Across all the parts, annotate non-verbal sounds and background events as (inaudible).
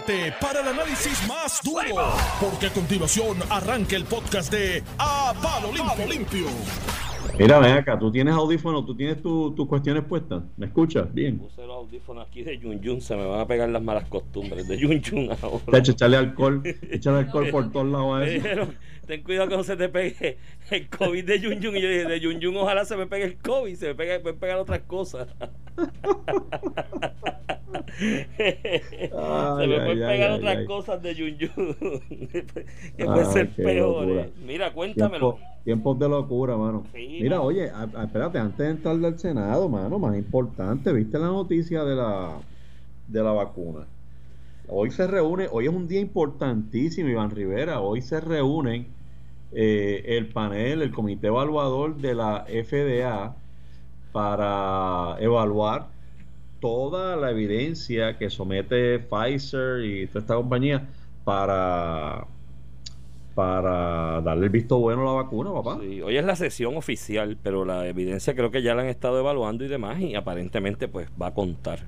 prepárate para el análisis más duro, porque a continuación arranca el podcast de A Palo Limpio. Limpio. Mira, ven acá, tú tienes audífonos, tú tienes tus cuestiones puestas. ¿Me escuchas? Bien. Puse los audífonos aquí de Yun Yun, se me van a pegar las malas costumbres de Yun Yun ahora. hecho, echarle alcohol, (laughs) echarle alcohol por todos lados a eso. ten cuidado que no se te pegue el COVID de Yun Yun. Y yo dije, de Yun Yun ojalá se me pegue el COVID, se me pegue, pueden pegar otras cosas. (laughs) se me pueden pegar otras cosas de Yun Yun. (laughs) que pueden ser peores. Mira, cuéntamelo. tiempos de locura, mano. Mira, oye, espérate, antes de entrar del Senado, mano, más importante, ¿viste la noticia de la, de la vacuna? Hoy se reúne, hoy es un día importantísimo, Iván Rivera, hoy se reúnen eh, el panel, el comité evaluador de la FDA para evaluar toda la evidencia que somete Pfizer y toda esta compañía para para darle el visto bueno a la vacuna, papá. hoy es la sesión oficial, pero la evidencia creo que ya la han estado evaluando y demás, y aparentemente pues va a contar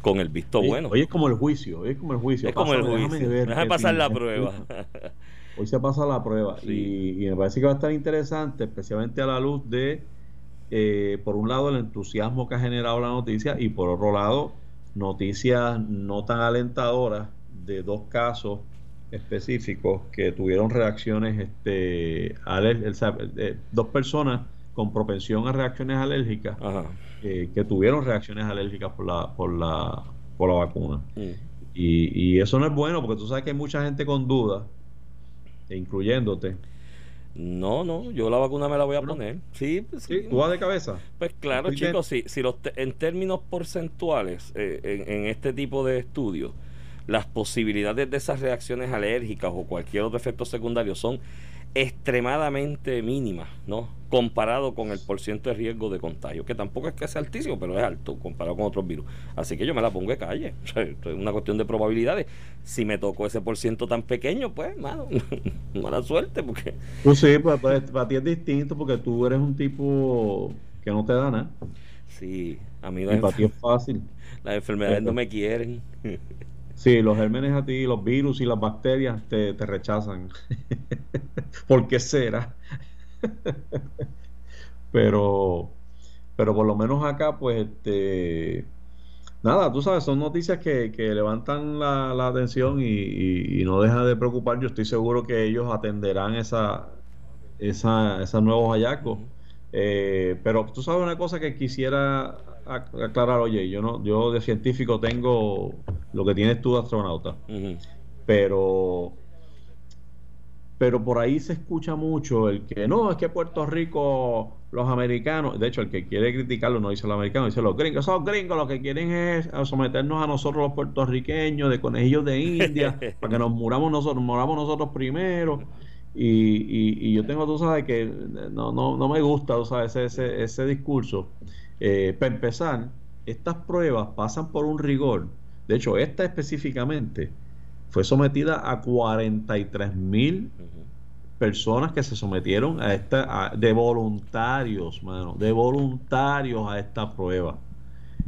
con el visto bueno. Hoy es como el juicio, hoy es como el juicio. Es como el juicio. Déjame pasar la prueba. (laughs) Hoy se pasa la prueba y, me parece que va a estar interesante, especialmente a la luz de, eh, por un lado, el entusiasmo que ha generado la noticia y por otro lado, noticias no tan alentadoras de dos casos específicos que tuvieron reacciones, este, eh, dos personas con propensión a reacciones alérgicas eh, que tuvieron reacciones alérgicas por la, por la, por la vacuna. Mm. Y, y, eso no es bueno porque tú sabes que hay mucha gente con dudas incluyéndote. No, no, yo la vacuna me la voy a poner. Sí, pues, sí, ¿Tú vas de cabeza? Pues claro, chicos, sí, si los en términos porcentuales, eh, en, este tipo de estudios, las posibilidades de esas reacciones alérgicas o cualquier otro efecto secundario son extremadamente mínima, ¿no? Comparado con el porciento de riesgo de contagio, que tampoco es que sea altísimo, pero es alto comparado con otros virus. Así que yo me la pongo de calle. (laughs) es una cuestión de probabilidades. Si me tocó ese porciento tan pequeño, pues, mano, (laughs) mala suerte, porque. Pues sí, pues, pues, para ti es distinto porque tú eres un tipo que no te da nada. Sí, a mí para ti es fácil. (laughs) Las enfermedades no me quieren. Sí, los gérmenes a ti, los virus y las bacterias te, te rechazan. (laughs) ¿Por qué será? (laughs) pero, pero por lo menos acá, pues, este, nada, tú sabes, son noticias que, que levantan la, la atención y, y, no dejan de preocupar. Yo estoy seguro que ellos atenderán esa, esa, esos nuevos hallazgos. Eh, pero tú sabes una cosa que quisiera aclarar, oye, yo no, yo de científico tengo lo que tienes tú de astronauta, pero pero por ahí se escucha mucho el que no, es que Puerto Rico, los americanos, de hecho el que quiere criticarlo no dice los americanos, dice los gringos, esos gringos lo que quieren es someternos a nosotros los puertorriqueños de conejillos de India, (laughs) para que nos muramos nosotros, moramos nosotros primero. Y, y, yo tengo, tú sabes, que no, no, no me gusta, tú sabes, ese, ese, ese discurso. Eh, para empezar, estas pruebas pasan por un rigor. De hecho, esta específicamente fue sometida a 43 mil personas que se sometieron a esta, de voluntarios, mano, de voluntarios a esta prueba.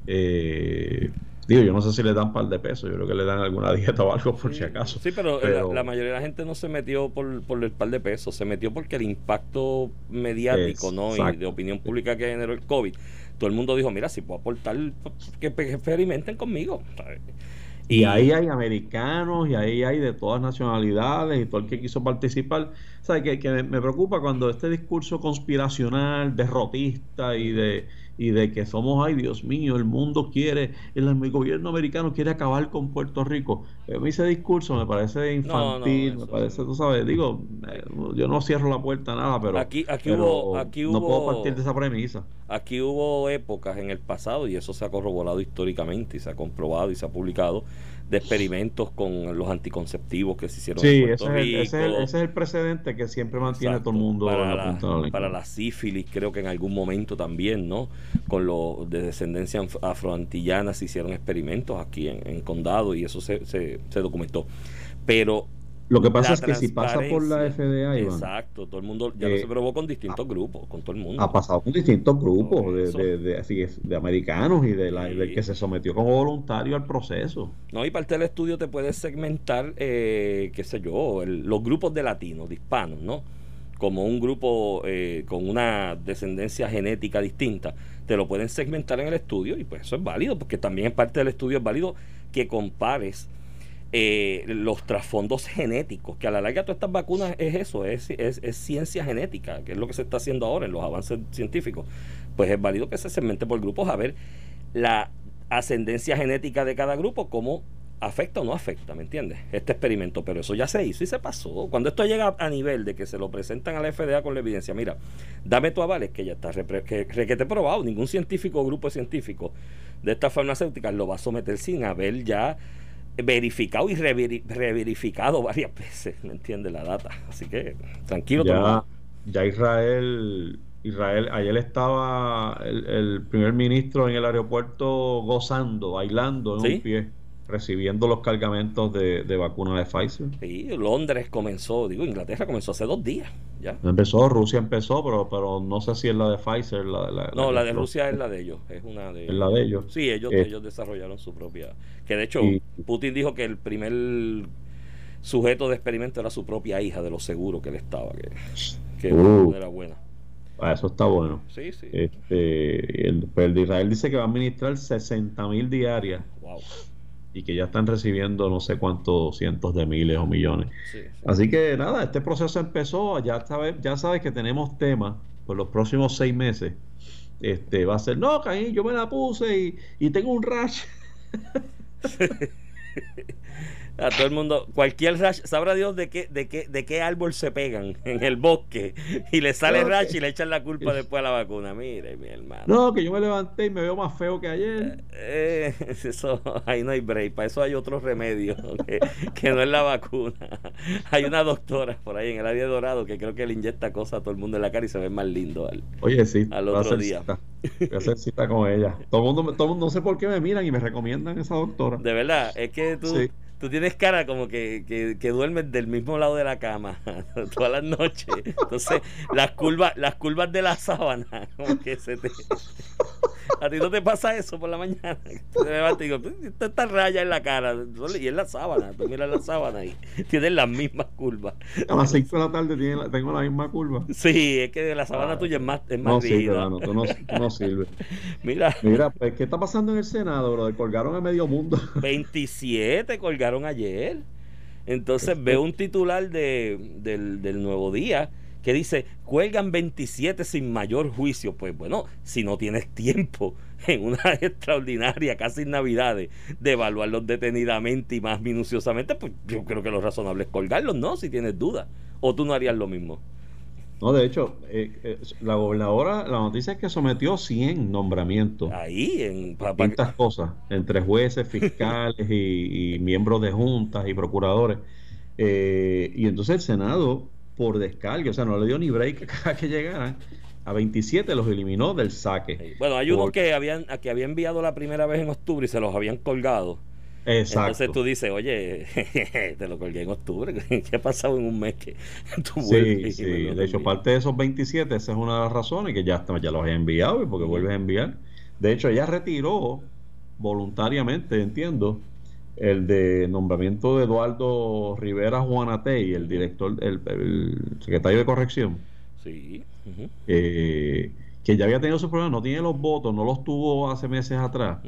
Eh, digo, yo no sé si le dan par de pesos, yo creo que le dan alguna (laughs) dieta o algo por si acaso. Sí, pero, La, mayoría de la gente no se metió por, por el par de pesos, se metió porque el impacto mediático ¿no? y de opinión pública que generó el COVID todo el mundo dijo, mira, si puedo aportar, que, experimenten conmigo. Y, ahí hay americanos y ahí hay de todas nacionalidades y todo el que quiso participar. ¿Sabes? Que, que me preocupa cuando este discurso conspiracional, derrotista y de y de que somos, ay Dios mío, el mundo quiere, el, gobierno americano quiere acabar con Puerto Rico. A mí ese discurso me parece infantil, me parece, tú sabes, digo, eh, yo no cierro la puerta a nada, pero, aquí, aquí hubo, aquí hubo, no puedo partir de esa premisa. Aquí hubo épocas en el pasado, y eso se ha corroborado históricamente y se ha comprobado y se ha publicado, de experimentos con los anticonceptivos que se hicieron en Puerto ese Rico. Es el, ese, es el, precedente que siempre mantiene todo el mundo para la, para la sífilis, creo que en algún momento también, ¿no? Con los de descendencia afroantillana se hicieron experimentos aquí en, Condado y eso se, se, se documentó. Pero Lo que pasa es que si pasa por la FDA, exacto, todo el mundo ya no se probó con distintos grupos, con todo el mundo. Ha pasado con distintos grupos de, de, de, americanos y de la, del que se sometió como voluntario al proceso. No, y parte del estudio te puedes segmentar, eh, qué sé yo, los grupos de latinos, de hispanos, ¿no? Como un grupo eh, con una descendencia genética distinta, te lo pueden segmentar en el estudio y pues eso es válido, porque también en parte del estudio es válido que compares eh, los trasfondos genéticos, que a la larga todas estas vacunas es eso, es, es, ciencia genética, que es lo que se está haciendo ahora en los avances científicos. Pues es válido que se segmente por grupos a ver la ascendencia genética de cada grupo, cómo afecta o no afecta, ¿me entiendes? Este experimento, pero eso ya se hizo y se pasó. Cuando esto llega a nivel de que se lo presentan a la FDA con la evidencia, mira, dame tu aval, es que ya está que, que probado, ningún científico o grupo científico de estas farmacéuticas lo va a someter sin haber ya verificado y reverificado varias (laughs) veces, ¿me entiende la data? Así que tranquilo. Ya, ya Israel, Israel, ayer estaba el, primer ministro en el aeropuerto gozando, bailando en un pie recibiendo los cargamentos de, de vacunas de Pfizer. Sí, Londres comenzó, digo, Inglaterra comenzó hace dos días. Ya. Empezó, Rusia empezó, pero, pero no sé si es la de Pfizer. La, no, la, de Rusia es la de ellos, es una de... ¿Es la de ellos? Sí, ellos, eh, ellos desarrollaron su propia... Que de hecho, Putin dijo que el primer sujeto de experimento era su propia hija, de lo seguro que él estaba, que, que uh. era buena. Ah, eso está bueno. Sí, sí. Este, el, pues el de Israel dice que va a administrar 60 mil diarias. Wow y que ya están recibiendo no sé cuántos cientos de miles o millones. Así que nada, este proceso empezó, ya sabes, ya sabes que tenemos temas por los próximos seis meses. Este va a ser, no, Caín, yo me la puse y, y tengo un rash. (laughs) (laughs) a todo el mundo, cualquier rash, sabrá Dios de qué, de qué, de qué árbol se pegan (laughs) en el bosque y le sale rash y le echan la culpa después a la vacuna. Mire, mi hermano. No, que yo me levanté y me veo más feo que ayer. Eh, eh, (laughs) eso, ahí no hay break, para eso hay otro remedio que, no es la vacuna. Hay una doctora por ahí en el área de Dorado que creo que le inyecta cosas a todo el mundo en la cara y se ve más lindo al, Oye, sí, al otro día. Voy a hacer cita con ella. Todo el mundo, todo mundo, no sé por qué me miran y me recomiendan esa doctora. De verdad, es que tú, tú tienes cara como que, que, que, duermes del mismo lado de la cama (laughs) todas las noches. Entonces, las curvas, las curvas de la sábana, (laughs) como que se te. A ti no te pasa eso por la mañana. Te levantas y digo, esta raya en la cara. Y es la sábana. Tú miras la sábana y tienes las mismas curvas. A las 5 de la tarde tengo la misma curva. Sí, es que la sábana tuya es más, es más no Sirve, no, tú no, no sirves. (laughs) Mira. Mira, pues, ¿qué está pasando en el Senado, bro? Colgaron a medio mundo. 27 colgaron ayer. Entonces veo un titular de, del, del Nuevo Día que dice, cuelgan 27 sin mayor juicio. Pues bueno, si no tienes tiempo (laughs) en una (laughs) extraordinaria, casi Navidades, de evaluarlos detenidamente y más minuciosamente, pues yo creo que lo razonable es colgarlos, ¿no? Si tienes dudas. O tú no harías lo mismo. No, de hecho, eh, eh, la gobernadora, la noticia es que sometió 100 nombramientos. Ahí, en estas cosas, entre jueces, fiscales y, miembros de juntas y procuradores. Eh, y entonces el Senado por descarga, o sea, no le dio ni break (laughs) a que llegaran. A 27 los eliminó del saque. Bueno, hay uno que habían que había enviado la primera vez en octubre y se los habían colgado. Exacto. Entonces tú dices, oye, (laughs) te lo colgué en octubre. (laughs) ¿Qué ha pasado en un mes que (laughs) tú Sí, sí. De hecho, parte de esos 27, esa es una de las razones que ya, ya los he enviado y porque vuelves a enviar. De hecho, ella retiró voluntariamente, entiendo, el de nombramiento de Eduardo Rivera Juanatey, el director, el, secretario de corrección. Sí. Eh, que ya había tenido su problema, no tiene los votos, no los tuvo hace meses atrás.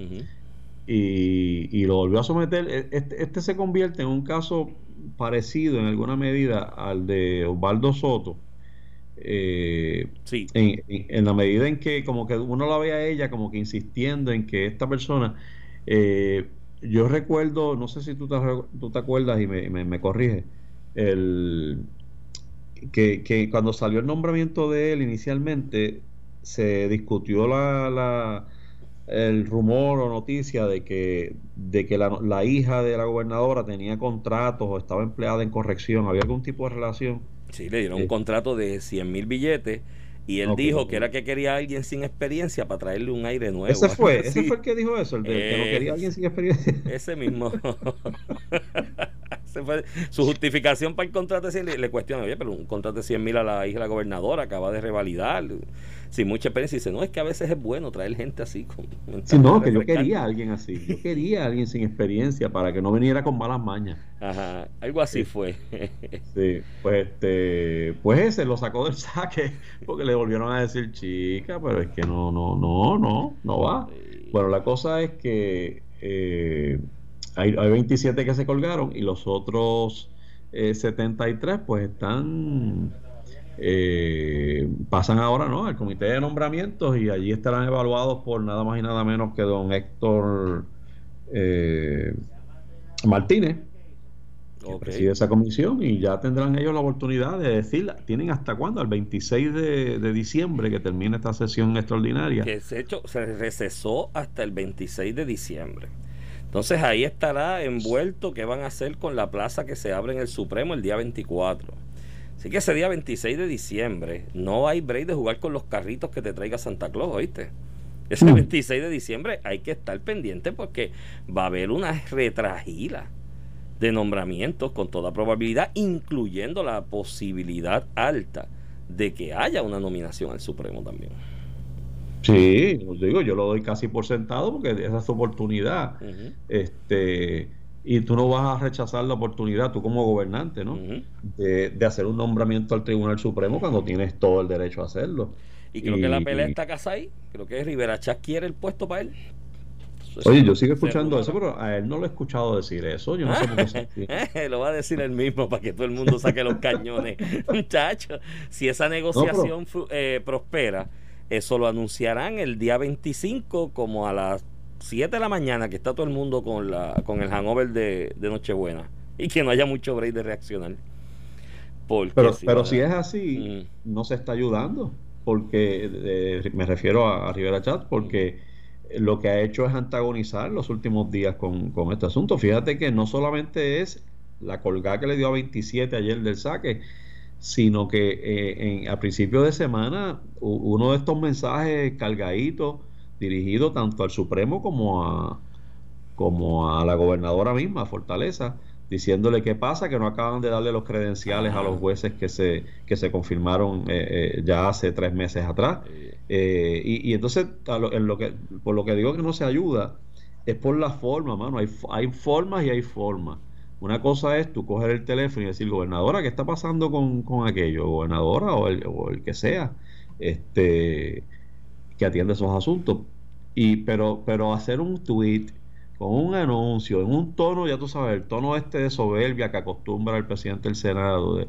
Y, y, lo volvió a someter. E, este, este, se convierte en un caso parecido en alguna medida al de Osvaldo Soto. Eh, sí. en, en, la medida en que como que uno la ve a ella como que insistiendo en que esta persona eh, yo recuerdo, no sé si tú te, tú te acuerdas y me, me, corrige, el, que, cuando salió el nombramiento de él inicialmente se discutió la, la el rumor o noticia de que, de que la, la, hija de la gobernadora tenía contratos o estaba empleada en corrección, había algún tipo de relación. Sí, le dieron un eh, contrato de 100 mil billetes y él dijo que era que quería a alguien sin experiencia para traerle un aire nuevo. Ese fue, (laughs) ese fue el que dijo eso, el de que no quería a alguien sin experiencia. Ese mismo. su justificación para el contrato de 100 le, le cuestiona, oye, pero un contrato de 100 mil a la hija de la gobernadora acaba de revalidar sin mucha experiencia. Dice, no, es que a veces es bueno traer gente así. Con, sí, no, que yo quería a alguien así. Yo quería a alguien sin experiencia para que no viniera con malas mañas. Ajá, algo así fue. sí, pues este, pues ese lo sacó del saque porque le volvieron a decir, chica, pero es que no, no, no, no, no va. Bueno, la cosa es que eh, hay, hay 27 que se colgaron y los otros 73 eh, pues están eh, pasan ahora ¿no? al comité de nombramientos y allí estarán evaluados por nada más y nada menos que don Héctor eh, Martínez que preside esa comisión y ya tendrán ellos la oportunidad de decir, tienen hasta cuándo, al 26 de, diciembre que termine esta sesión extraordinaria. Que se, hecho, se recesó hasta el 26 de diciembre. Entonces ahí estará envuelto qué van a hacer con la plaza que se abre en el Supremo el día 24. Así que ese día 26 de diciembre no hay break de jugar con los carritos que te traiga Santa Claus, ¿oíste? Ese 26 mm. de diciembre hay que estar pendiente porque va a haber una retragila de nombramientos con toda probabilidad, incluyendo la posibilidad alta de que haya una nominación al Supremo también. Sí, os digo, yo lo doy casi por sentado porque esa es su oportunidad. Este y tú no vas a rechazar la oportunidad, tú como gobernante, ¿no? de, hacer un nombramiento al Tribunal Supremo cuando tienes todo el derecho a hacerlo. Y creo que la pelea está casa ahí, creo que Rivera Chávez quiere el puesto para él. Oye, yo sigo escuchando eso, pero a él no lo he escuchado decir eso. Yo no sé por qué. (laughs) lo va a decir él mismo para que todo el mundo saque los cañones. (laughs) Muchachos, si esa negociación eh, prospera, eso lo anunciarán el día 25 como a las 7 de la mañana que está todo el mundo con, la, con el hangover de, Nochebuena y que no haya mucho break de reaccionar. pero si, pero si es así, mm. no se está ayudando, porque eh, me refiero a, Rivera Chat, porque lo que ha hecho es antagonizar los últimos días con, este asunto. Fíjate que no solamente es la colgada que le dio a 27 ayer del saque, sino que eh, en, a principio de semana uno de estos mensajes cargaditos dirigido tanto al Supremo como a, como a la gobernadora misma, Fortaleza, diciéndole qué pasa, que no acaban de darle los credenciales a los jueces que se, que se confirmaron eh, eh, ya hace tres meses atrás. Eh, y, entonces, en lo que, por lo que digo que no se ayuda, es por la forma, mano. Hay, hay formas y hay formas. Una cosa es tú coger el teléfono y decir, gobernadora, ¿qué está pasando con, con aquello? Gobernadora o el, o el que sea. Este que atiende esos asuntos. Y, pero, pero hacer un tweet con un anuncio, en un tono, ya tú sabes, el tono este de soberbia que acostumbra el presidente del Senado.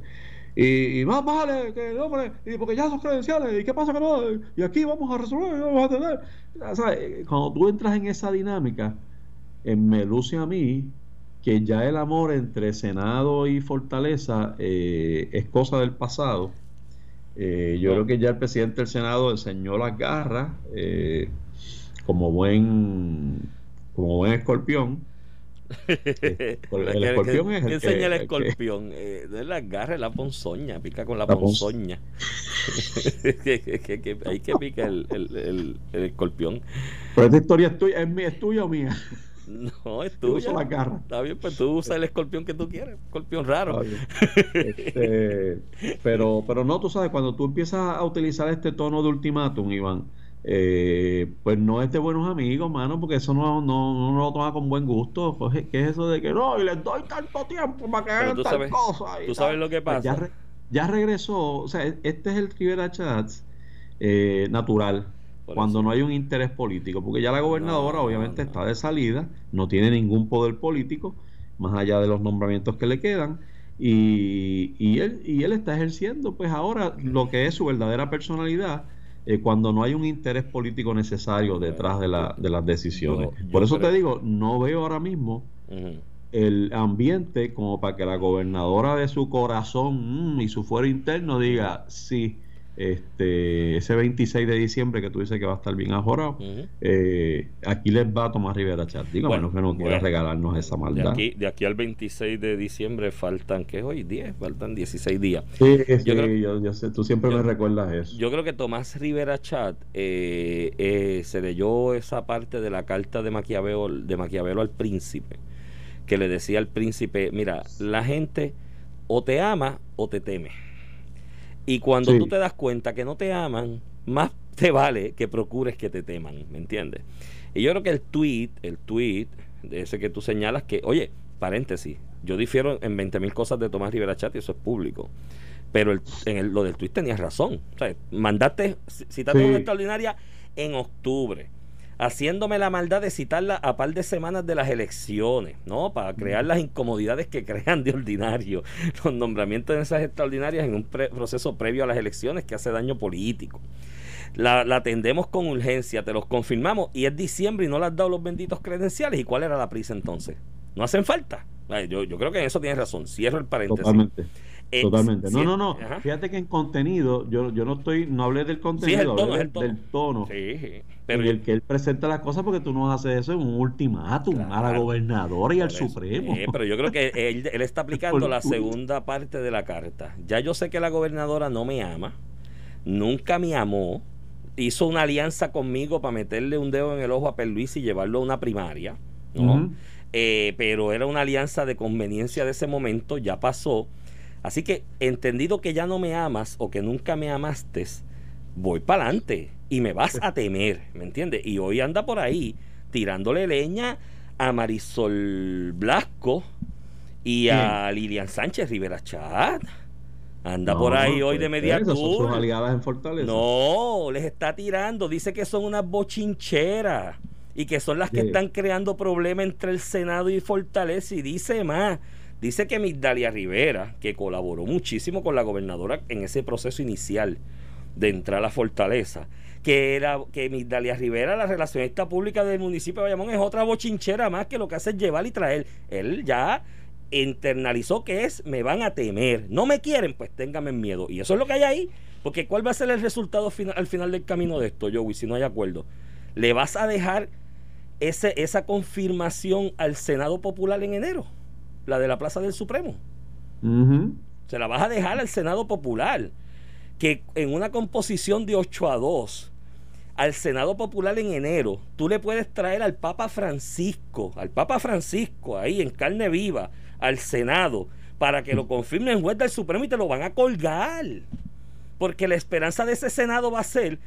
y, más vale que hombre, y porque ya son credenciales, y qué pasa que no, y aquí vamos a resolver, vamos a tener. Cuando tú entras en esa dinámica, me luce a mí que ya el amor entre Senado y Fortaleza eh, es cosa del pasado eh, yo creo que ya el presidente del Senado enseñó las garras eh, como buen como buen escorpión. (laughs) el, escorpión es el que, enseña el escorpión? Eh, de las garras, la ponzoña, pica con la, ponzoña. hay (laughs) que picar el, el, el, escorpión. Pero esta historia es tuya, es, es tuya o mía. No, es tuya. la garra. Está bien, pues tú usas el escorpión que tú quieres, escorpión raro. Este, (laughs) pero, pero no, tú sabes, cuando tú empiezas a utilizar este tono de ultimátum, Iván, eh, pues no es de buenos amigos, mano, porque eso no, no, no lo toma con buen gusto. Pues, ¿Qué es eso de que no, y les doy tanto tiempo para que hagan tal cosa? tú sabes lo que pues pasa. ya, regresó, o sea, este es el Rivera Chats eh, natural cuando no hay un interés político, porque ya la gobernadora obviamente está de salida, no tiene ningún poder político, más allá de los nombramientos que le quedan, y, y, él, y él está ejerciendo pues ahora lo que es su verdadera personalidad eh, cuando no hay un interés político necesario detrás de, la, de las decisiones. Por eso te digo, no veo ahora mismo el ambiente como para que la gobernadora de su corazón mm, y su fuero interno diga, sí, este ese 26 de diciembre que tú dices que va a estar bien ajorado, eh, aquí les va a tomar Rivera Chat. Digo, bueno, que no quiera regalarnos esa maldad. De aquí, de aquí al 26 de diciembre faltan, ¿qué es hoy? 10, faltan 16 días. Sí, yo, yo, sé, tú siempre me recuerdas eso. Yo creo que Tomás Rivera Chat eh, eh, se leyó esa parte de la carta de Maquiavelo, de Maquiavelo al príncipe que le decía al príncipe, mira, la gente o te ama o te teme. Y cuando tú te das cuenta que no te aman, más (laughs) te vale que procures que te teman, ¿me entiendes? Y yo creo que el tweet, el tweet, ese que tú señalas que, oye, paréntesis, yo difiero en 20 mil cosas de Tomás Rivera Chat y eso es público. Pero el, en lo del tweet tenías razón. O sea, mandaste, citaste una extraordinaria en octubre haciéndome la maldad de citarla a par de semanas de las elecciones, ¿no? Para crear las incomodidades que crean de ordinario (laughs) los nombramientos de esas extraordinarias en un proceso previo a las elecciones que hace daño político. La, atendemos con urgencia, te los confirmamos y es diciembre y no le has dado los benditos credenciales. ¿Y cuál era la prisa entonces? No hacen falta. Yo, yo creo que en eso tienes razón. Cierro el paréntesis. Totalmente. Eh, Totalmente. No, no, no. Fíjate que en contenido, yo, yo no estoy, no hablé del contenido, del, tono. Sí, Pero el que él presenta las cosas porque tú no haces eso en un ultimátum a la gobernadora y al Supremo. pero yo creo que él, él está (laughs) aplicando la segunda parte de la carta. Ya yo sé que la gobernadora no me ama, nunca me amó, hizo una alianza conmigo para meterle un dedo en el ojo a Perluis y llevarlo a una primaria, ¿no? Eh, pero era una alianza de conveniencia de ese momento, ya pasó Así que, entendido que ya no me amas o que nunca me amaste, voy para adelante y me vas a temer, ¿me entiendes? Y hoy anda por ahí tirándole leña a Marisol Blasco y a Lilian Sánchez Rivera Chat. Anda por ahí hoy de media Son aliadas en Fortaleza. No, les está tirando. Dice que son unas bochincheras y que son las que están creando problemas entre el Senado y Fortaleza. Y dice más, Dice que Migdalia Rivera, que colaboró muchísimo con la gobernadora en ese proceso inicial de entrar a la fortaleza, que era que Migdalia Rivera, la relacionista pública del municipio de Bayamón, es otra bochinchera más que lo que hace es llevar y traer. Él ya internalizó que es me van a temer. No me quieren, pues ténganme miedo. Y eso es lo que hay ahí. Porque ¿cuál va a ser el resultado final, al final del camino de esto, Joey, si no hay acuerdo? ¿Le vas a dejar ese, esa confirmación al Senado Popular en enero? La de la Plaza del Supremo. Se la vas a dejar al Senado Popular, que en una composición de 8 a 2, al Senado Popular en enero, tú le puedes traer al Papa Francisco, al Papa Francisco ahí en carne viva, al Senado, para que lo confirme el juez del Supremo y te lo van a colgar. Porque la esperanza de ese Senado va a ser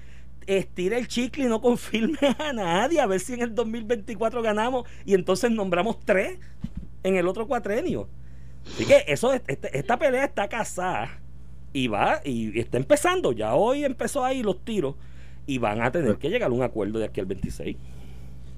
estira el chicle y no confirme (laughs) a nadie, a ver si en el 2024 ganamos y entonces nombramos tres en el otro cuatrenio. Así que eso, este, esta pelea está casada y va y está empezando. Ya hoy empezó ahí los tiros y van a tener que llegar a un acuerdo de aquí al 26.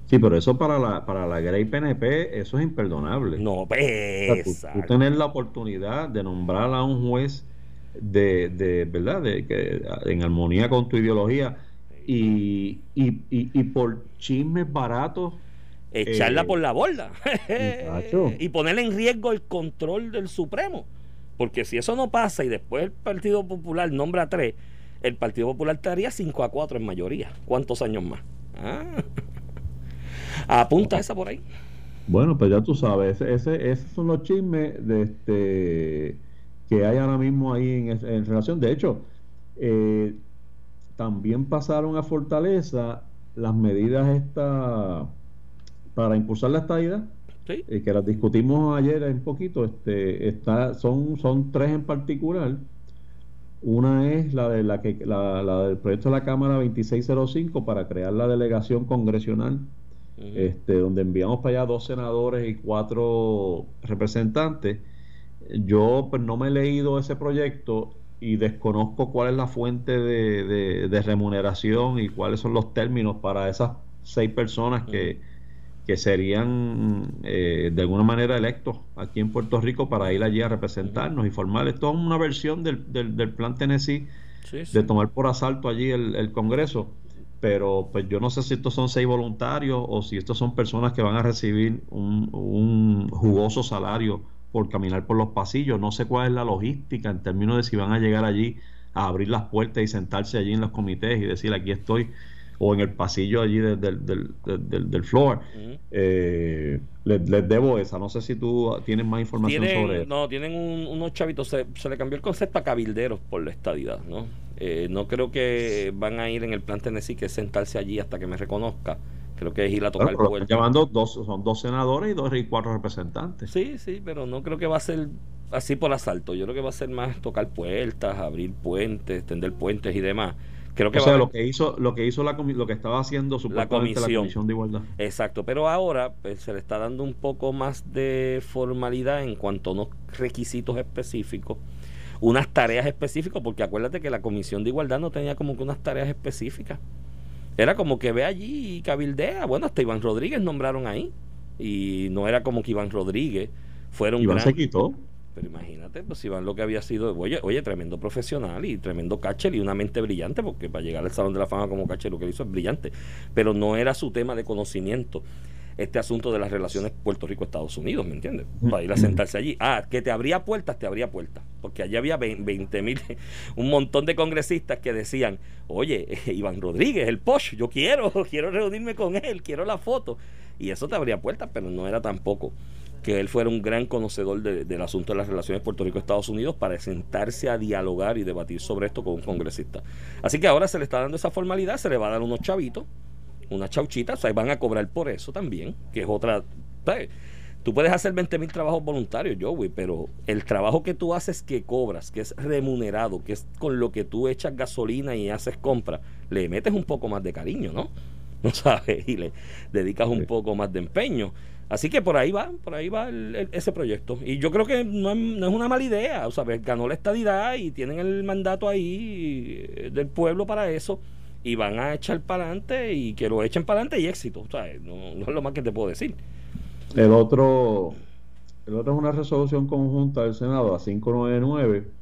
Sí, pero eso para la, para la Grey PNP, eso es imperdonable. No, pues. tú, tener la oportunidad de nombrar a un juez de, de ¿verdad? De, que, en armonía con tu ideología y, y, y por chismes baratos echarla eh, por la borda (laughs) y poner en riesgo el control del Supremo. Porque si eso no pasa y después el Partido Popular nombra tres, el Partido Popular estaría 5 a 4 en mayoría. ¿Cuántos años más? Ah. Apunta esa por ahí. Bueno, pues ya tú sabes, ese, esos son los chismes de este, que hay ahora mismo ahí en, relación. De hecho, eh, también pasaron a Fortaleza las medidas estas para impulsar la estadidad, eh, que las discutimos ayer un poquito, este, está, son, son tres en particular. Una es la de la que la, del proyecto de la Cámara 2605 para crear la delegación congresional, este, donde enviamos para allá dos senadores y cuatro representantes. Yo pues no me he leído ese proyecto y desconozco cuál es la fuente de, de remuneración y cuáles son los términos para esas seis personas que, que serían eh, de alguna manera electos aquí en Puerto Rico para ir allí a representarnos y formar. Esto es una versión del, del, plan Tennessee de tomar por asalto allí el, Congreso. Pero pues yo no sé si estos son seis voluntarios o si estos son personas que van a recibir un, un jugoso salario por caminar por los pasillos. No sé cuál es la logística en términos de si van a llegar allí a abrir las puertas y sentarse allí en los comités y decir aquí estoy o en el pasillo allí del, del, del, floor. Eh, les, debo esa. No sé si tú tienes más información sobre eso. No, tienen unos chavitos. Se, le cambió el concepto a cabilderos por la estadidad. ¿no? Eh, no creo que van a ir en el plan Tennessee que sentarse allí hasta que me reconozca. Creo que es ir a tocar claro, puertas. Llamando dos, son dos senadores y dos y cuatro representantes. Sí, sí, pero no creo que va a ser así por asalto. Yo creo que va a ser más tocar puertas, abrir puentes, tender puentes y demás. Creo que o sea, lo que hizo, lo que hizo la lo que estaba haciendo la comisión. la comisión de igualdad. Exacto, pero ahora pues, se le está dando un poco más de formalidad en cuanto a unos requisitos específicos, unas tareas específicas, porque acuérdate que la comisión de igualdad no tenía como que unas tareas específicas. Era como que ve allí y cabildea. Bueno, hasta Iván Rodríguez nombraron ahí. Y no era como que Iván Rodríguez fuera un Iván se quitó. Pero imagínate, pues Iván lo que había sido, oye, oye, tremendo profesional y tremendo catcher y una mente brillante, porque para llegar al Salón de la Fama como catcher lo que hizo es brillante. Pero no era su tema de conocimiento este asunto de las relaciones Puerto Rico-Estados Unidos, ¿me entiendes? Para ir a sentarse allí. Ah, que te abría puertas, te abría puertas. Porque allí había 20 mil, (laughs) un montón de congresistas que decían, oye, (laughs) Iván Rodríguez, el Posh, yo quiero, (laughs) quiero reunirme con él, quiero la foto. Y eso te abría puertas, pero no era tampoco que él fuera un gran conocedor del asunto de las relaciones Puerto Rico-Estados Unidos para sentarse a dialogar y debatir sobre esto con un congresista. Así que ahora se le está dando esa formalidad, se le va a dar unos chavitos, unas chauchitas, o sea, van a cobrar por eso también, que es otra... Tú puedes hacer 20 mil trabajos voluntarios, Joey, pero el trabajo que tú haces que cobras, que es remunerado, que es con lo que tú echas gasolina y haces compra, le metes un poco más de cariño, ¿no? (laughs) ¿No sabes? Y le dedicas un poco más de empeño. Así que por ahí va, por ahí va ese proyecto. Y yo creo que no es, una mala idea. O sea, pues, ganó la estadidad y tienen el mandato ahí eh, del pueblo para eso. Y van a echar para adelante y que lo echen para adelante y éxito. O sea, no, no, es lo más que te puedo decir. El otro, el otro es una resolución conjunta del Senado, a 599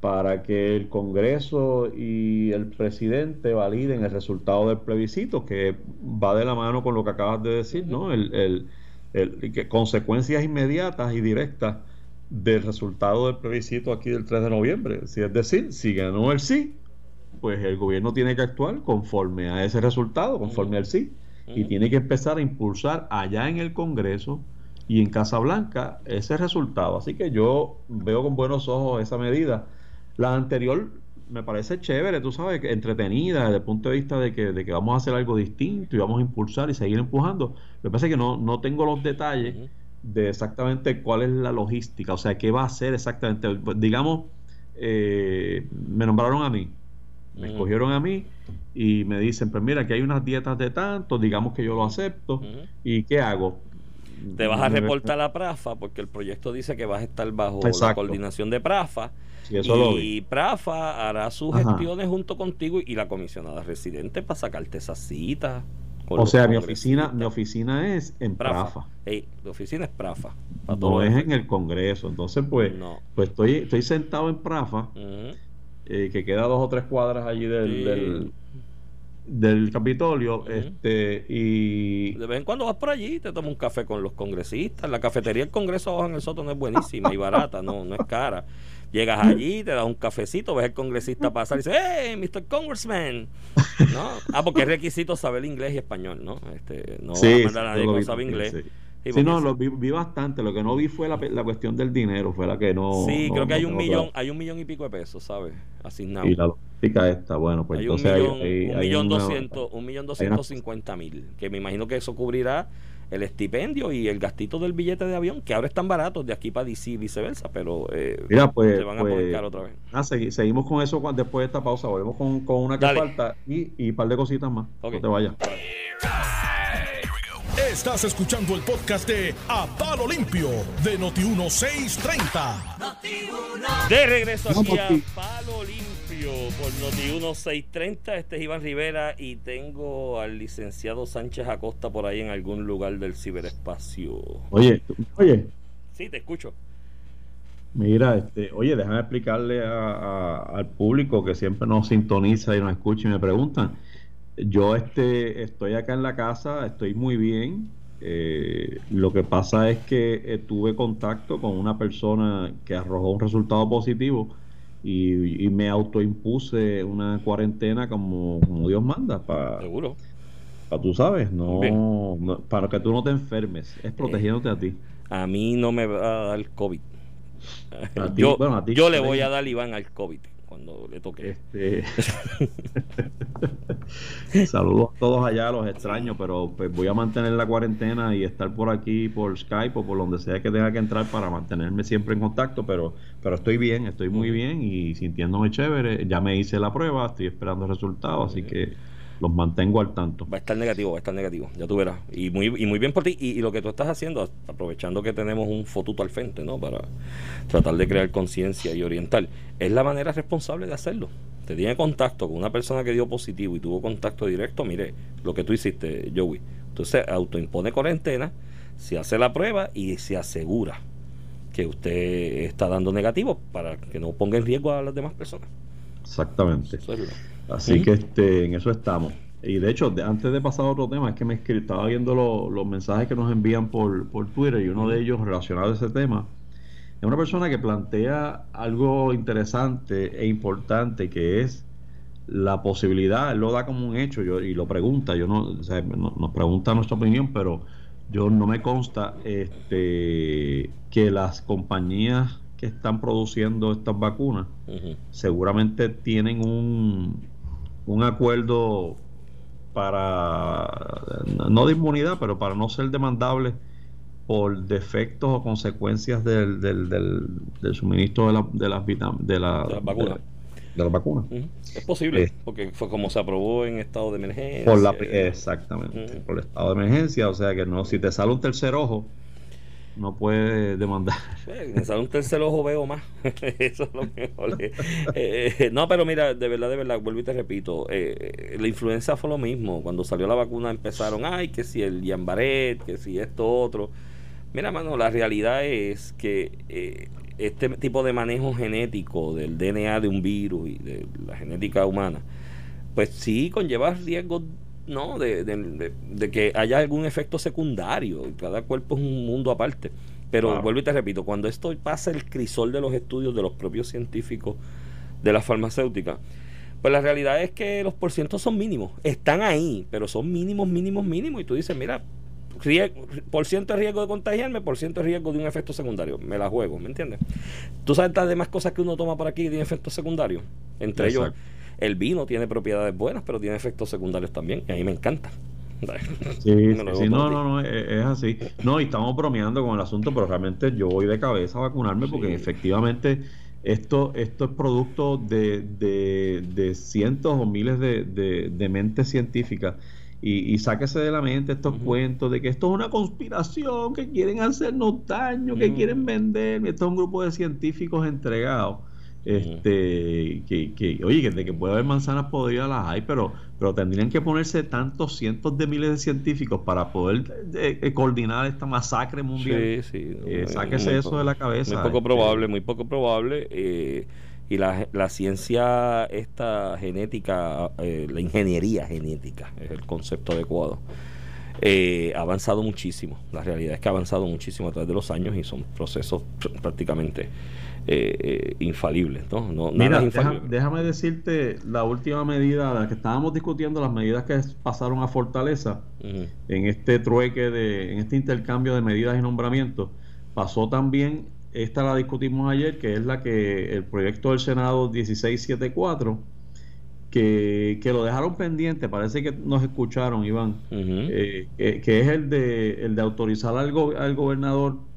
para que el Congreso y el presidente validen el resultado del plebiscito, que va de la mano con lo que acabas de decir, ¿no? El, que consecuencias inmediatas y directas del resultado del plebiscito aquí del 3 de noviembre. Si es decir, si ganó el sí, pues el gobierno tiene que actuar conforme a ese resultado, conforme al sí, y tiene que empezar a impulsar allá en el Congreso y en Casa Blanca ese resultado. Así que yo veo con buenos ojos esa medida la anterior me parece chévere, tú sabes, entretenida desde el punto de vista de que, de que vamos a hacer algo distinto y vamos a impulsar y seguir empujando. Lo que pasa es que no, no tengo los detalles de exactamente cuál es la logística, o sea, qué va a hacer exactamente. Digamos, eh, me nombraron a mí, me escogieron a mí y me dicen, pues mira, que hay unas dietas de tanto, digamos que yo lo acepto, ¿y qué hago? Te vas a reportar a Prafa porque el proyecto dice que vas a estar bajo la coordinación de Prafa y Prafa hará sus gestiones junto contigo y la comisionada residente para sacarte esas citas. O sea, mi oficina, mi oficina es en Prafa. mi oficina es Prafa. No es en el Congreso. Entonces, pues, pues estoy, estoy sentado en Prafa, eh, que queda dos o tres cuadras allí del, del Capitolio, este, y de vez en cuando vas por allí, te tomas un café con los congresistas. La cafetería del Congreso abajo en el Soto no es buenísima y barata, no, no es cara. Llegas allí, te das un cafecito, ves el congresista pasar y dices, ¡Hey, Mr. Congressman! ¿No? Ah, porque es requisito saber inglés y español, ¿no? Este, no sí, a mandar a nadie que no sabe inglés. Sí. no, lo vi, bastante. Lo que no vi fue la, la, cuestión del dinero, fue la que no. Sí, creo que hay un millón, hay un millón y pico de pesos, ¿sabes? Asignado. Y la logística esta, bueno, pues hay entonces un millón, hay, un millón doscientos, un millón doscientos cincuenta mil, que me imagino que eso cubrirá el estipendio y el gastito del billete de avión, que ahora están baratos de aquí para DC y viceversa, pero eh, Mira, pues, se van a poner pues, otra vez. Ah, seguimos con eso después de esta pausa, volvemos con, con una que falta y, y un par de cositas más. No te vayas. Estás escuchando el podcast de A Palo Limpio de Noti1630. de regreso aquí a Palo Limpio por Noti 1630. Este es Iván Rivera y tengo al licenciado Sánchez Acosta por ahí en algún lugar del ciberespacio. Oye, oye. Sí, te escucho. Mira, este, oye, déjame explicarle al público que siempre nos sintoniza y nos escucha y me preguntan. Yo este, estoy acá en la casa, estoy muy bien. Eh, lo que pasa es que eh, tuve contacto con una persona que arrojó un resultado positivo y, me autoimpuse una cuarentena como, Dios manda. Para, Seguro. Para tú sabes, no, para que tú no te enfermes, es protegiéndote a ti. A mí no me va a dar COVID. yo, yo le voy a dar Iván al COVID cuando le toque. Este... (laughs) Saludos a todos allá, los extraño, pero pues voy a mantener la cuarentena y estar por aquí por Skype o por donde sea que tenga que entrar para mantenerme siempre en contacto, pero, pero estoy bien, estoy muy bien y sintiéndome chévere. Ya me hice la prueba, estoy esperando resultados, así que los mantengo al tanto. Va a estar negativo, va a estar negativo, ya tú verás. Y muy, y muy bien por ti. Y, lo que tú estás haciendo, aprovechando que tenemos un fotuto al frente, ¿no? Para tratar de crear conciencia y orientar, es la manera responsable de hacerlo. Te tiene contacto con una persona que dio positivo y tuvo contacto directo, mire, lo que tú hiciste, Joey. Entonces autoimpone cuarentena, se hace la prueba y se asegura que usted está dando negativo para que no ponga en riesgo a las demás personas. Exactamente. Así que este, en eso estamos. Y de hecho, antes de pasar a otro tema, es que me estaba viendo los mensajes que nos envían por, por Twitter y uno de ellos relacionado a ese tema. Es una persona que plantea algo interesante e importante que es la posibilidad, él lo da como un hecho yo, y lo pregunta, yo no, nos pregunta nuestra opinión, pero yo no me consta este, que las compañías que están produciendo estas vacunas seguramente tienen un, un acuerdo para, no de inmunidad, pero para no ser demandable por defectos o consecuencias del, del, del, suministro de, la, de las de la, vacunas. De, las vacunas. Es posible, eh, porque fue como se aprobó en estado de emergencia. Por la, exactamente, por el estado de emergencia, o sea que no, si te sale un tercer ojo, no puede demandar. En un tercer ojo veo más. (laughs) Eso es lo mejor. (laughs) Eh, eh, no, pero mira, de verdad, de verdad, vuelvo y te repito, eh, la influencia fue lo mismo. Cuando salió la vacuna empezaron, ay, que si el Yambaret, que si esto otro. Mira, mano, la realidad es que este tipo de manejo genético del DNA de un virus y de la genética humana, pues sí conlleva riesgos no, de, de, que haya algún efecto secundario. Cada cuerpo es un mundo aparte. Pero vuelvo y te repito, cuando esto pasa el crisol de los estudios de los propios científicos de la farmacéutica, pues la realidad es que los porcientos son mínimos. Están ahí, pero son mínimos, mínimos, mínimos. Y tú dices, mira, por ciento de riesgo de contagiarme, por ciento de riesgo de un efecto secundario. Me la juego, ¿me entiendes? Tú sabes las demás cosas que uno toma por aquí de efectos secundarios. Entre ellos el vino tiene propiedades buenas, pero tiene efectos secundarios también, y a mí me encanta. (laughs) Sí, no, no, no, es, así. No, y estamos bromeando con el asunto, pero realmente yo voy de cabeza a vacunarme porque efectivamente esto, esto es producto de, de, cientos o miles de, de mentes científicas. Y, y, sáquese de la mente estos cuentos de que esto es una conspiración, que quieren hacernos daño, que quieren vender. Esto es un grupo de científicos entregados este que, que, oye, que que puede haber manzanas podridas las hay, pero, pero tendrían que ponerse tantos cientos de miles de científicos para poder eh, eh, coordinar esta masacre mundial. Sí, sí. Eh, sáquese eso de la cabeza. Muy poco este. probable, muy poco probable. y la, la, ciencia, esta genética, la ingeniería genética, es el concepto adecuado. ha avanzado muchísimo. La realidad es que ha avanzado muchísimo a través de los años y son procesos prácticamente eh, eh, infalible. ¿no? Mira, déjame decirte la última medida, la que estábamos discutiendo, las medidas que pasaron a Fortaleza en este trueque, de, en este intercambio de medidas y nombramientos. Pasó también, esta la discutimos ayer, que es la que el proyecto del Senado 1674, que, que lo dejaron pendiente, parece que nos escucharon, Iván, eh, que, es el de, el de autorizar al, al gobernador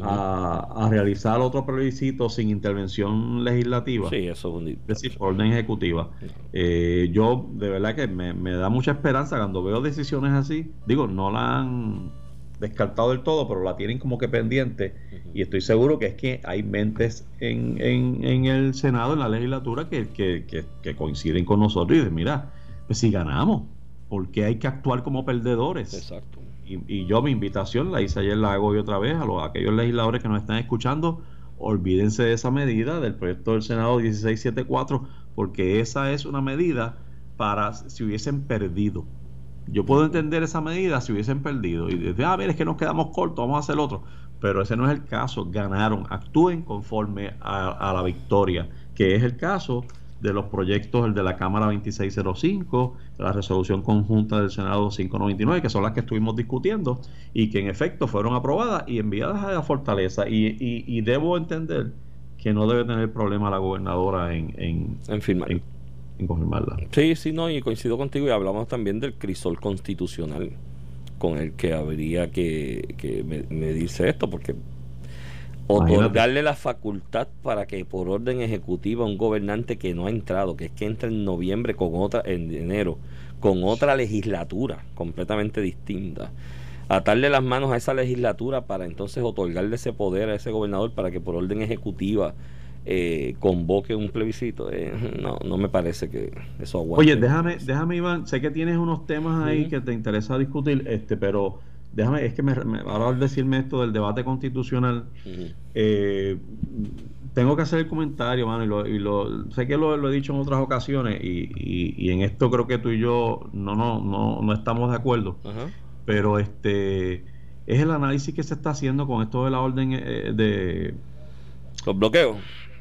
a, realizar otro plebiscito sin intervención legislativa. Sí, eso es, es decir, por orden ejecutiva. Eh, yo, de verdad que me, da mucha esperanza cuando veo decisiones así. Digo, no la han descartado del todo, pero la tienen como que pendiente. Y estoy seguro que es que hay mentes en, en, el Senado, en la legislatura, que, que, coinciden con nosotros y dicen, mira, pues si ganamos, ¿por qué hay que actuar como perdedores? Exacto. Y, yo mi invitación la hice ayer, la hago hoy otra vez a, los, aquellos legisladores que nos están escuchando, olvídense de esa medida del proyecto del Senado 1674, porque esa es una medida para si hubiesen perdido. Yo puedo entender esa medida si hubiesen perdido y decir, ah, ver, es que nos quedamos cortos, vamos a hacer otro. Pero ese no es el caso, ganaron, actúen conforme a, a la victoria, que es el caso de los proyectos, el de la Cámara 2605, la resolución conjunta del Senado 599, que son las que estuvimos discutiendo y que en efecto fueron aprobadas y enviadas a la Fortaleza. Y, y, debo entender que no debe tener problema la gobernadora en, en, en firmar. En, confirmarla. Sí, sí, no, y coincido contigo y hablamos también del crisol constitucional con el que habría que, que medirse esto, porque otorgarle la facultad para que por orden ejecutiva un gobernante que no ha entrado, que es que entra en noviembre con otra, en enero, con otra legislatura completamente distinta, atarle las manos a esa legislatura para entonces otorgarle ese poder a ese gobernador para que por orden ejecutiva eh, convoque un plebiscito. Eh, no, no me parece que eso aguante. Oye, déjame, déjame Iván, sé que tienes unos temas ahí que te interesa discutir, este, pero déjame, es que me, ahora al decirme esto del debate constitucional, eh, tengo que hacer el comentario, mano, y lo, sé que lo, he dicho en otras ocasiones, y, y, en esto creo que tú y yo no, no, no, no estamos de acuerdo, pero este es el análisis que se está haciendo con esto de la orden eh, de... Los bloqueos.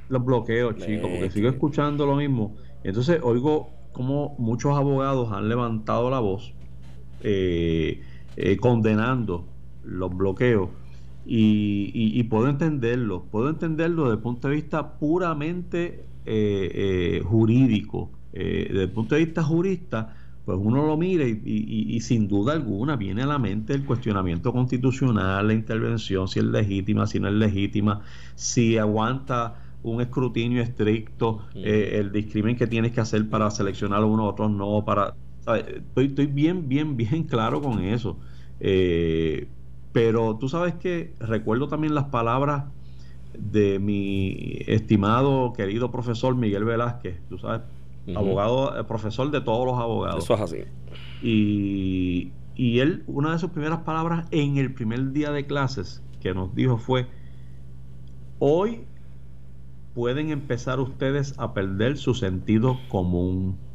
Los bloqueos, chicos, porque sigo escuchando lo mismo. Entonces oigo como muchos abogados han levantado la voz. Eh, eh, condenando los bloqueos. Y, puedo entenderlo, puedo entenderlo desde el punto de vista puramente eh, eh, jurídico, desde el punto de vista jurista, pues uno lo mira y, sin duda alguna viene a la mente el cuestionamiento constitucional, la intervención, si es legítima, si no es legítima, si aguanta un escrutinio estricto, el discrimen que tienes que hacer para seleccionar a uno u otro no, para Estoy, estoy bien, bien, (laughs) bien claro con eso. Eh, pero tú sabes que recuerdo también las palabras de mi estimado, querido profesor Miguel Velázquez, tú sabes, abogado, eh, profesor de todos los abogados. Eso es así. Y, y él, una de sus primeras palabras en el primer día de clases que nos dijo fue, hoy pueden empezar ustedes a perder su sentido común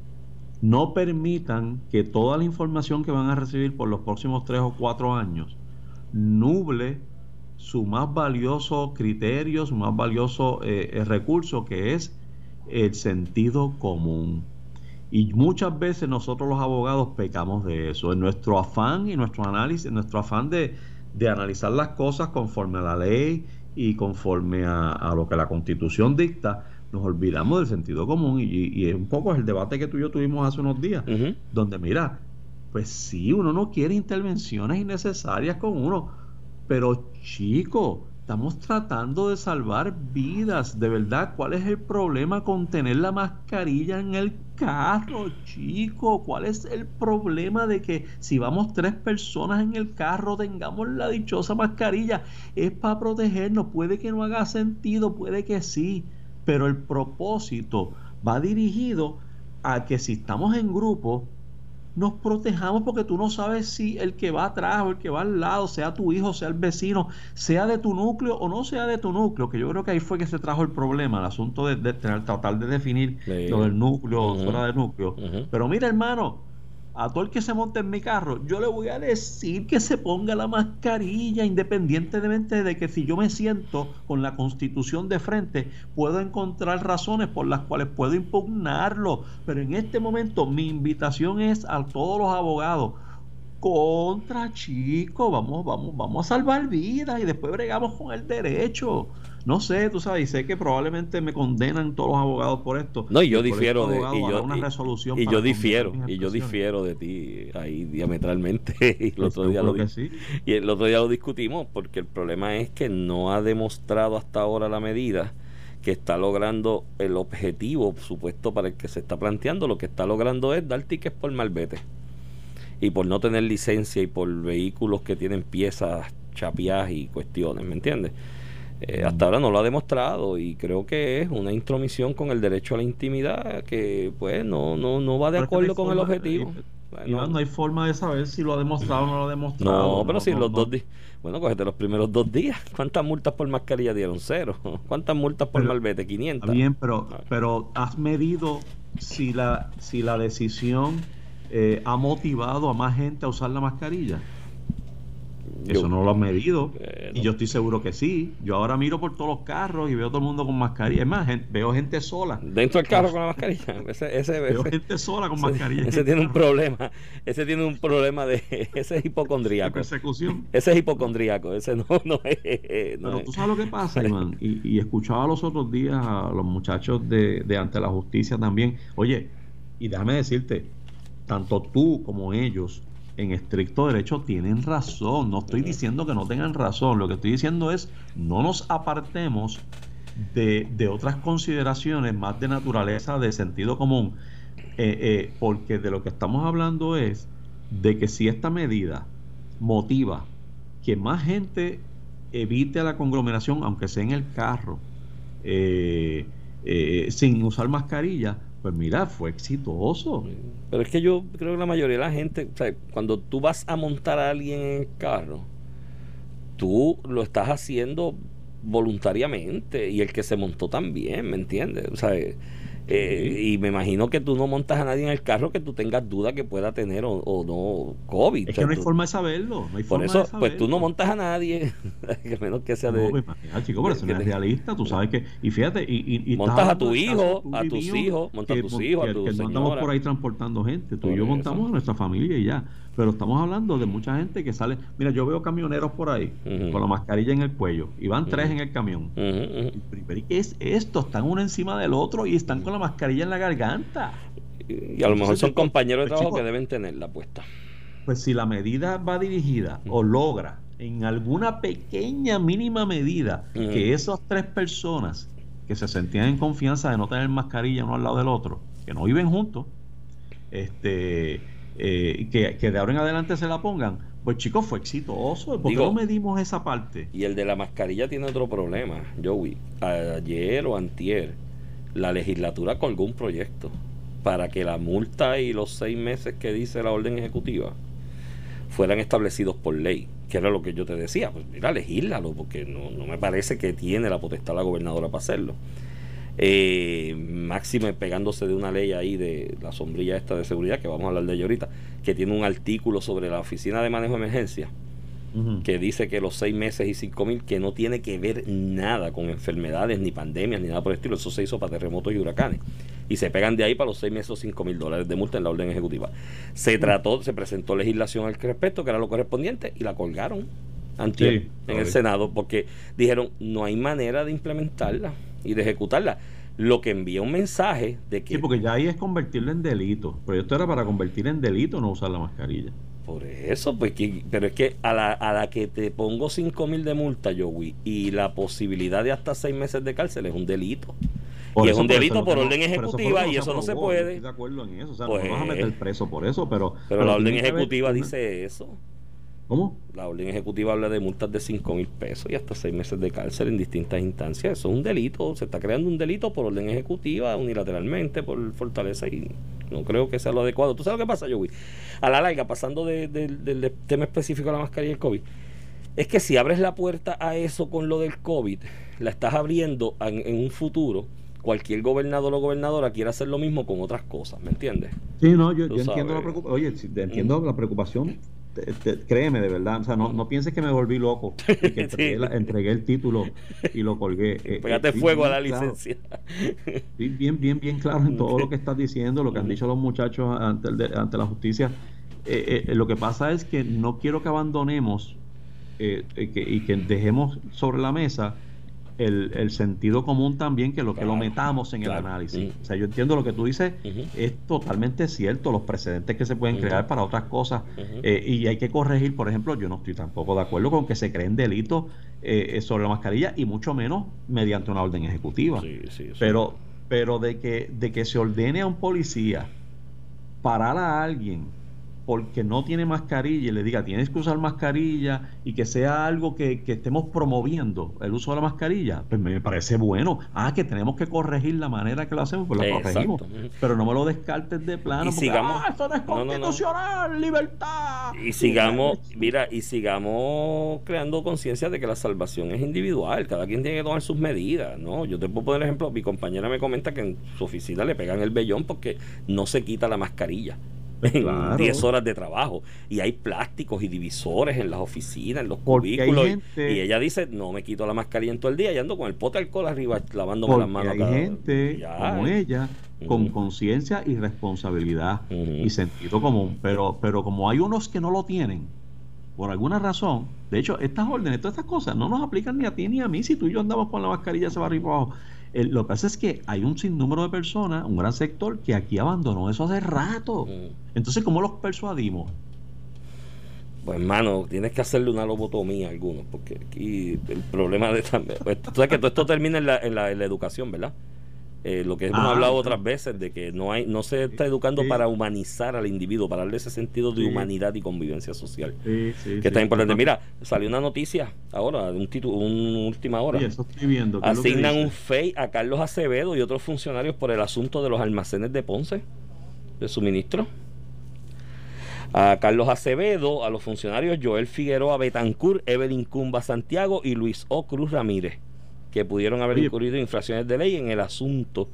no permitan que toda la información que van a recibir por los próximos tres o cuatro años nuble su más valioso criterio, su más valioso eh, eh, recurso, que es el sentido común. Y muchas veces nosotros los abogados pecamos de eso, en nuestro afán y nuestro análisis, en nuestro afán de, analizar las cosas conforme a la ley y conforme a lo que la constitución dicta, nos olvidamos del sentido común y, un poco es el debate que tú y yo tuvimos hace unos días, donde mira, pues sí, uno no quiere intervenciones innecesarias con uno, pero chico, estamos tratando de salvar vidas, de verdad, ¿cuál es el problema con tener la mascarilla en el carro, chico? ¿Cuál es el problema de que si vamos tres personas en el carro tengamos la dichosa mascarilla? Es para protegernos, puede que no haga sentido, puede que sí pero el propósito va dirigido a que si estamos en grupo, nos protejamos porque tú no sabes si el que va atrás o el que va al lado, sea tu hijo, sea el vecino, sea de tu núcleo o no sea de tu núcleo, que yo creo que ahí fue que se trajo el problema, el asunto de, tener, tratar de definir lo del núcleo o fuera del núcleo. Pero mira, hermano, a todo el que se monte en mi carro, yo le voy a decir que se ponga la mascarilla, independientemente de que si yo me siento con la constitución de frente, puedo encontrar razones por las cuales puedo impugnarlo. Pero en este momento mi invitación es a todos los abogados. Contra chico, vamos, vamos, vamos a salvar vidas y después bregamos con el derecho no sé, tú sabes, y sé que probablemente me condenan todos los abogados por esto. No, y yo difiero de y yo, una resolución y, yo difiero y yo difiero de ti ahí diametralmente (laughs) y el otro día lo y el otro día lo discutimos porque el problema es que no ha demostrado hasta ahora la medida que está logrando el objetivo supuesto para el que se está planteando, lo que está logrando es dar tickets por malvete y por no tener licencia y por vehículos que tienen piezas chapiadas y cuestiones, ¿me entiendes? Eh, hasta ahora no lo ha demostrado y creo que es una intromisión con el derecho a la intimidad que pues no, no, no va de acuerdo con el objetivo. no hay forma de saber si lo ha demostrado o no lo ha demostrado. No, pero si los dos días. Bueno, cógete los primeros dos días. (laughs) ¿Cuántas multas por mascarilla dieron? Cero. (laughs) ¿Cuántas multas por malvete? 500. Bien, pero, ah. pero has medido si la, si la decisión eh, ha motivado a más gente a usar la mascarilla. Eso no lo has medido. Y yo estoy seguro que sí. Yo ahora miro por todos los carros y veo todo el mundo con mascarilla. Es más, veo gente sola. Dentro del carro (laughs) con la mascarilla. Ese, veo gente sola con mascarilla. Ese tiene un problema. Ese tiene un problema de. (laughs) Ese es hipocondríaco. persecución. Ese es hipocondríaco. Ese no, (laughs) no es. Pero tú sabes lo que pasa, Iván. Y, escuchaba los otros días a los muchachos de, de Ante la Justicia también. Oye, y déjame decirte, tanto tú como ellos en estricto derecho tienen razón. No estoy diciendo que no tengan razón. Lo que estoy diciendo es no nos apartemos de, de otras consideraciones más de naturaleza, de sentido común. Eh, eh, porque de lo que estamos hablando es de que si esta medida motiva que más gente evite la conglomeración, aunque sea en el carro, eh, sin usar mascarilla, pues mira, fue exitoso. Pero es que yo creo que la mayoría de la gente, o sea, cuando tú vas a montar a alguien en el carro, tú lo estás haciendo voluntariamente y el que se montó también, ¿me entiendes? O sea, eh, y me imagino que tú no montas a nadie en el carro que tú tengas duda que pueda tener o, no COVID. Es que no hay forma de saberlo. No hay por eso, pues tú no montas a nadie, (laughs) que menos que sea de. No, pues, chico, pero eso no es realista. Tú sabes que. Y fíjate. Y, y, montas a tu hijo, a tus hijos, montas a tus hijos, a tu Que no andamos por ahí transportando gente. Tú y yo montamos a nuestra familia y ya. Pero estamos hablando de mucha gente que sale. Mira, yo veo camioneros por ahí con la mascarilla en el cuello y van tres en el camión. ¿Y qué es esto? Están uno encima del otro y están con la mascarilla en la garganta. Y a lo mejor son compañeros de pues, trabajo que deben tenerla puesta. Pues si la medida va dirigida o logra en alguna pequeña, mínima medida que esas tres personas que se sentían en confianza de no tener mascarilla uno al lado del otro, que no viven juntos, este eh, que, de ahora en adelante se la pongan, pues chicos, fue exitoso. ¿Por qué no medimos esa parte? Y el de la mascarilla tiene otro problema, Joey. Ayer o antier, la legislatura colgó un proyecto para que la multa y los seis meses que dice la orden ejecutiva fueran establecidos por ley, que era lo que yo te decía. Pues mira, legislalo, porque no, no me parece que tiene la potestad la gobernadora para hacerlo eh, máximo pegándose de una ley ahí de la sombrilla esta de seguridad, que vamos a hablar de ella ahorita, que tiene un artículo sobre la Oficina de Manejo de Emergencia, que dice que los seis meses y cinco mil, que no tiene que ver nada con enfermedades, ni pandemias, ni nada por el estilo, eso se hizo para terremotos y huracanes. Y se pegan de ahí para los seis meses o cinco mil dólares de multa en la orden ejecutiva. Se trató, se presentó legislación al respecto, que era lo correspondiente, y la colgaron antes en el Senado, porque dijeron, no hay manera de implementarla y de ejecutarla. Lo que envía un mensaje de que... Sí, porque ya ahí es convertirlo en delito. Pero esto era para convertir en delito no usar la mascarilla. Por eso, pues, pero es que a la, a la que te pongo 5 mil de multa, Joey, y la posibilidad de hasta 6 meses de cárcel es un delito. y es un delito por, orden ejecutiva y eso no se puede. Estoy de acuerdo en eso. O sea, no vas a pues, meter preso por eso, pero. Pero, la orden ejecutiva dice eso. ¿Cómo? La orden ejecutiva habla de multas de 5 mil pesos y hasta 6 meses de cárcel en distintas instancias. Eso es un delito. Se está creando un delito por orden ejecutiva unilateralmente, por fortaleza y no creo que sea lo adecuado. ¿Tú sabes lo que pasa, Joey? A la larga, pasando del tema específico de la mascarilla y el COVID, es que si abres la puerta a eso con lo del COVID, la estás abriendo en, un futuro cualquier gobernador o gobernadora quiere hacer lo mismo con otras cosas, ¿me entiendes? Sí, no, yo, entiendo la preocupación. Oye, entiendo la preocupación créeme de verdad, o sea, no, no pienses que me volví loco (laughs) entregué, el título y lo colgué. (laughs) Eh, Pégate eh, fuego a la licencia. bien, bien, bien claro en todo lo que estás diciendo, lo que han dicho los muchachos ante, ante la justicia. Eh, lo que pasa es que no quiero que abandonemos y que dejemos sobre la mesa el, el, sentido común también que lo que lo metamos en el análisis. O sea, yo entiendo lo que tú dices, es totalmente cierto, los precedentes que se pueden crear para otras cosas. Eh, y hay que corregir, por ejemplo, yo no estoy tampoco de acuerdo con que se creen delitos eh, sobre la mascarilla y mucho menos mediante una orden ejecutiva. pero pero de que, de que se ordene a un policía parar a alguien porque no tiene mascarilla y le diga tienes que usar mascarilla y que sea algo que, estemos promoviendo el uso de la mascarilla, pues me parece bueno. Ah, que tenemos que corregir la manera que lo hacemos, pues lo corregimos. Pero no me lo descartes de plano. Y sigamos, ah, esto no es constitucional, libertad. Y sigamos, mira, y sigamos creando conciencia de que la salvación es individual, cada quien tiene que tomar sus medidas, ¿no? Yo te puedo poner ejemplo, mi compañera me comenta que en su oficina le pegan el vellón porque no se quita la mascarilla en 10 horas de trabajo. Y hay plásticos y divisores en las oficinas, en los cubículos. y ella dice, no me quito la mascarilla en todo el día y ando con el pote de alcohol arriba lavándome las manos. Hay gente como ella con conciencia y responsabilidad y sentido común. Pero, pero como hay unos que no lo tienen, por alguna razón, de hecho, estas órdenes, todas estas cosas no nos aplican ni a ti ni a mí. Si tú y yo andamos con la mascarilla, se va arriba abajo. Lo que pasa es que hay un sinnúmero de personas, un gran sector, que aquí abandonó eso hace rato. Entonces, ¿cómo los persuadimos? Pues hermano, tienes que hacerle una lobotomía a algunos, porque aquí el problema de también, pues, tú sabes que todo esto termina en la, en la educación, ¿verdad? Eh, lo que hemos ah, hablado otras veces de que no hay no se está educando para humanizar al individuo, para darle ese sentido de humanidad y convivencia social. que está importante. Mira, salió una noticia ahora, de un título, una última hora. Asignan un FEI a Carlos Acevedo y otros funcionarios por el asunto de los almacenes de Ponce, de suministro. A Carlos Acevedo, a los funcionarios Joel Figueroa Betancourt, Evelyn Cumba Santiago y Luis O. Cruz Ramírez que pudieron haber incurrido infracciones de ley en el asunto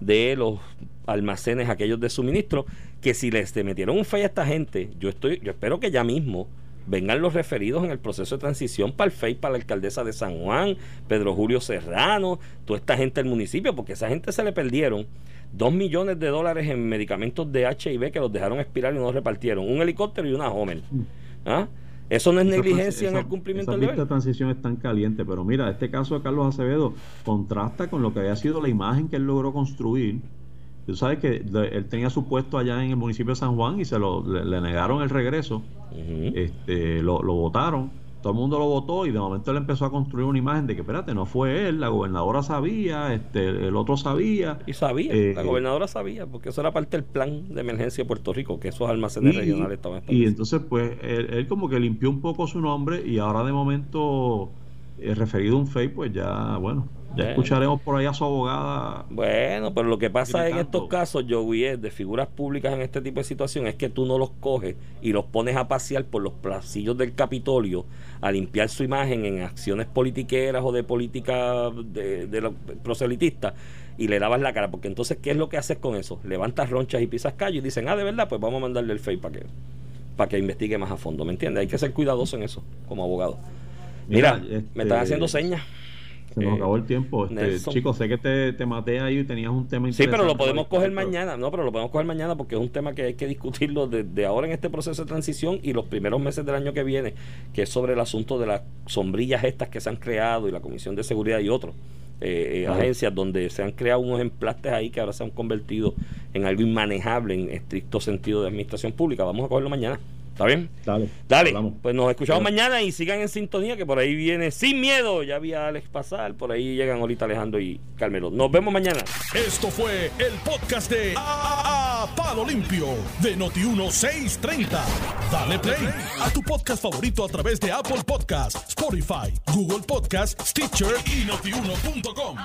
de los almacenes aquellos de suministro, que si les metieron un FEI a esta gente, yo estoy, yo espero que ya mismo vengan los referidos en el proceso de transición para el FEI, para la alcaldesa de San Juan, Pedro Julio Serrano, toda esta gente del municipio, porque esa gente se le perdieron dos millones de dólares en medicamentos de HIV que los dejaron expirar y no los repartieron, un helicóptero y una Homer. Mm. ¿Ah? Eso no es negligencia en el cumplimiento del deber. Esta transición es tan caliente, pero mira, este caso de Carlos Acevedo contrasta con lo que había sido la imagen que él logró construir. Tú sabes que él tenía su puesto allá en el municipio de San Juan y se lo le, negaron el regreso. este, lo, lo votaron todo el mundo lo votó y de momento él empezó a construir una imagen de que, espérate, no fue él, la gobernadora sabía, este, el otro sabía. Y sabía, la eh, gobernadora sabía, porque eso era parte del plan de emergencia de Puerto Rico, que esos almacenes regionales estaban Y entonces, pues, él, como que limpió un poco su nombre y ahora de momento, eh, referido a un fake, pues ya, bueno, ya escucharemos por ahí a su abogada. Bueno, pero lo que pasa en estos casos, Joey, es de figuras públicas en este tipo de situación, es que tú no los coges y los pones a pasear por los placillos del Capitolio a limpiar su imagen en acciones politiqueras o de política de, de proselitistas y le lavas la cara. Porque entonces, ¿qué es lo que haces con eso? Levantas ronchas y pisas calles y dicen, ah, de verdad, pues vamos a mandarle el FEI para que, para que investigue más a fondo. ¿Me entiendes? Hay que ser cuidadoso en eso como abogado. Mira, me están este, haciendo señas. Se nos acabó el tiempo. Este, chicos, sé que te, te, maté ahí y tenías un tema Sí, pero lo podemos coger mañana. No, pero lo podemos coger mañana porque es un tema que hay que discutirlo desde ahora en este proceso de transición y los primeros meses del año que viene, que es sobre el asunto de las sombrillas estas que se han creado y la Comisión de Seguridad y otros. Eh, eh, agencias donde se han creado unos emplastes ahí que ahora se han convertido en algo inmanejable en estricto sentido de administración pública. Vamos a cogerlo mañana. ¿Está bien? Dale. Dale. Pues nos escuchamos mañana y sigan en sintonía que por ahí viene Sin Miedo. Ya vi a Alex pasar. Por ahí llegan ahorita Alejandro y Carmelo. Nos vemos mañana. Esto fue el podcast de a, Palo Limpio de Noti1630. Dale play a tu podcast favorito a través de Apple Podcasts, Spotify, Google Podcasts, Stitcher y notiuno.com.